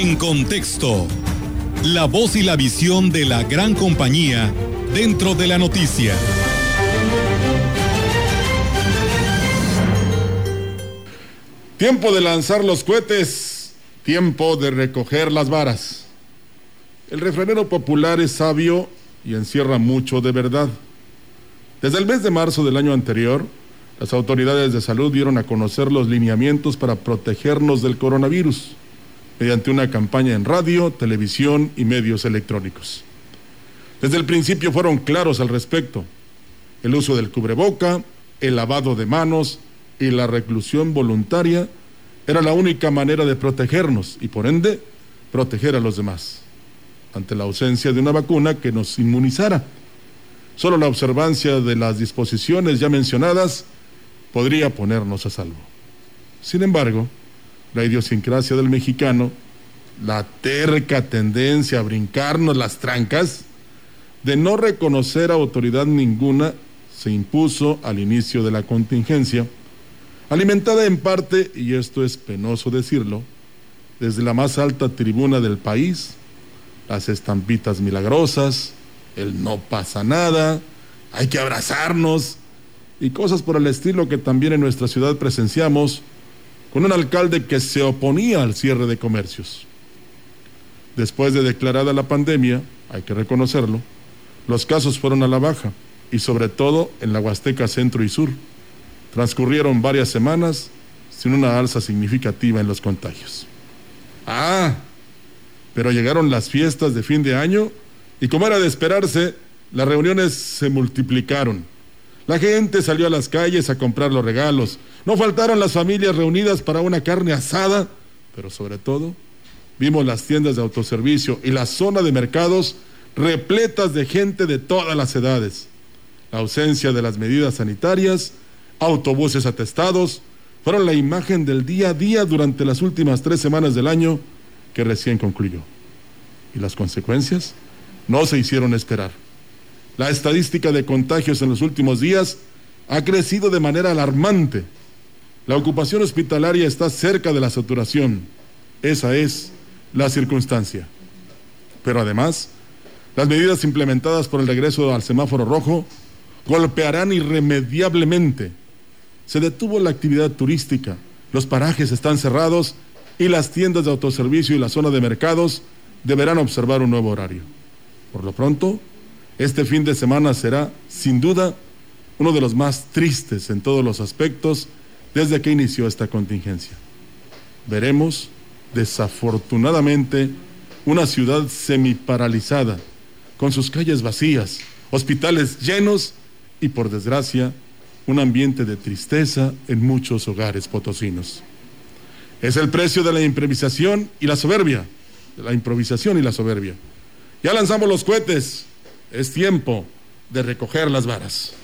En contexto, la voz y la visión de la gran compañía dentro de la noticia. Tiempo de lanzar los cohetes, tiempo de recoger las varas. El refranero popular es sabio y encierra mucho de verdad. Desde el mes de marzo del año anterior, las autoridades de salud dieron a conocer los lineamientos para protegernos del coronavirus mediante una campaña en radio, televisión y medios electrónicos. Desde el principio fueron claros al respecto. El uso del cubreboca, el lavado de manos y la reclusión voluntaria era la única manera de protegernos y por ende proteger a los demás ante la ausencia de una vacuna que nos inmunizara. Solo la observancia de las disposiciones ya mencionadas podría ponernos a salvo. Sin embargo, la idiosincrasia del mexicano, la terca tendencia a brincarnos las trancas, de no reconocer autoridad ninguna, se impuso al inicio de la contingencia, alimentada en parte, y esto es penoso decirlo, desde la más alta tribuna del país, las estampitas milagrosas, el no pasa nada, hay que abrazarnos y cosas por el estilo que también en nuestra ciudad presenciamos con un alcalde que se oponía al cierre de comercios. Después de declarada la pandemia, hay que reconocerlo, los casos fueron a la baja y sobre todo en la Huasteca Centro y Sur. Transcurrieron varias semanas sin una alza significativa en los contagios. Ah, pero llegaron las fiestas de fin de año y como era de esperarse, las reuniones se multiplicaron. La gente salió a las calles a comprar los regalos. No faltaron las familias reunidas para una carne asada, pero sobre todo vimos las tiendas de autoservicio y la zona de mercados repletas de gente de todas las edades. La ausencia de las medidas sanitarias, autobuses atestados, fueron la imagen del día a día durante las últimas tres semanas del año que recién concluyó. ¿Y las consecuencias? No se hicieron esperar. La estadística de contagios en los últimos días ha crecido de manera alarmante. La ocupación hospitalaria está cerca de la saturación. Esa es la circunstancia. Pero además, las medidas implementadas por el regreso al semáforo rojo golpearán irremediablemente. Se detuvo la actividad turística, los parajes están cerrados y las tiendas de autoservicio y la zona de mercados deberán observar un nuevo horario. Por lo pronto, este fin de semana será, sin duda, uno de los más tristes en todos los aspectos desde que inició esta contingencia. Veremos, desafortunadamente, una ciudad semiparalizada, con sus calles vacías, hospitales llenos y, por desgracia, un ambiente de tristeza en muchos hogares potosinos. Es el precio de la improvisación y la soberbia, de la improvisación y la soberbia. Ya lanzamos los cohetes, es tiempo de recoger las varas.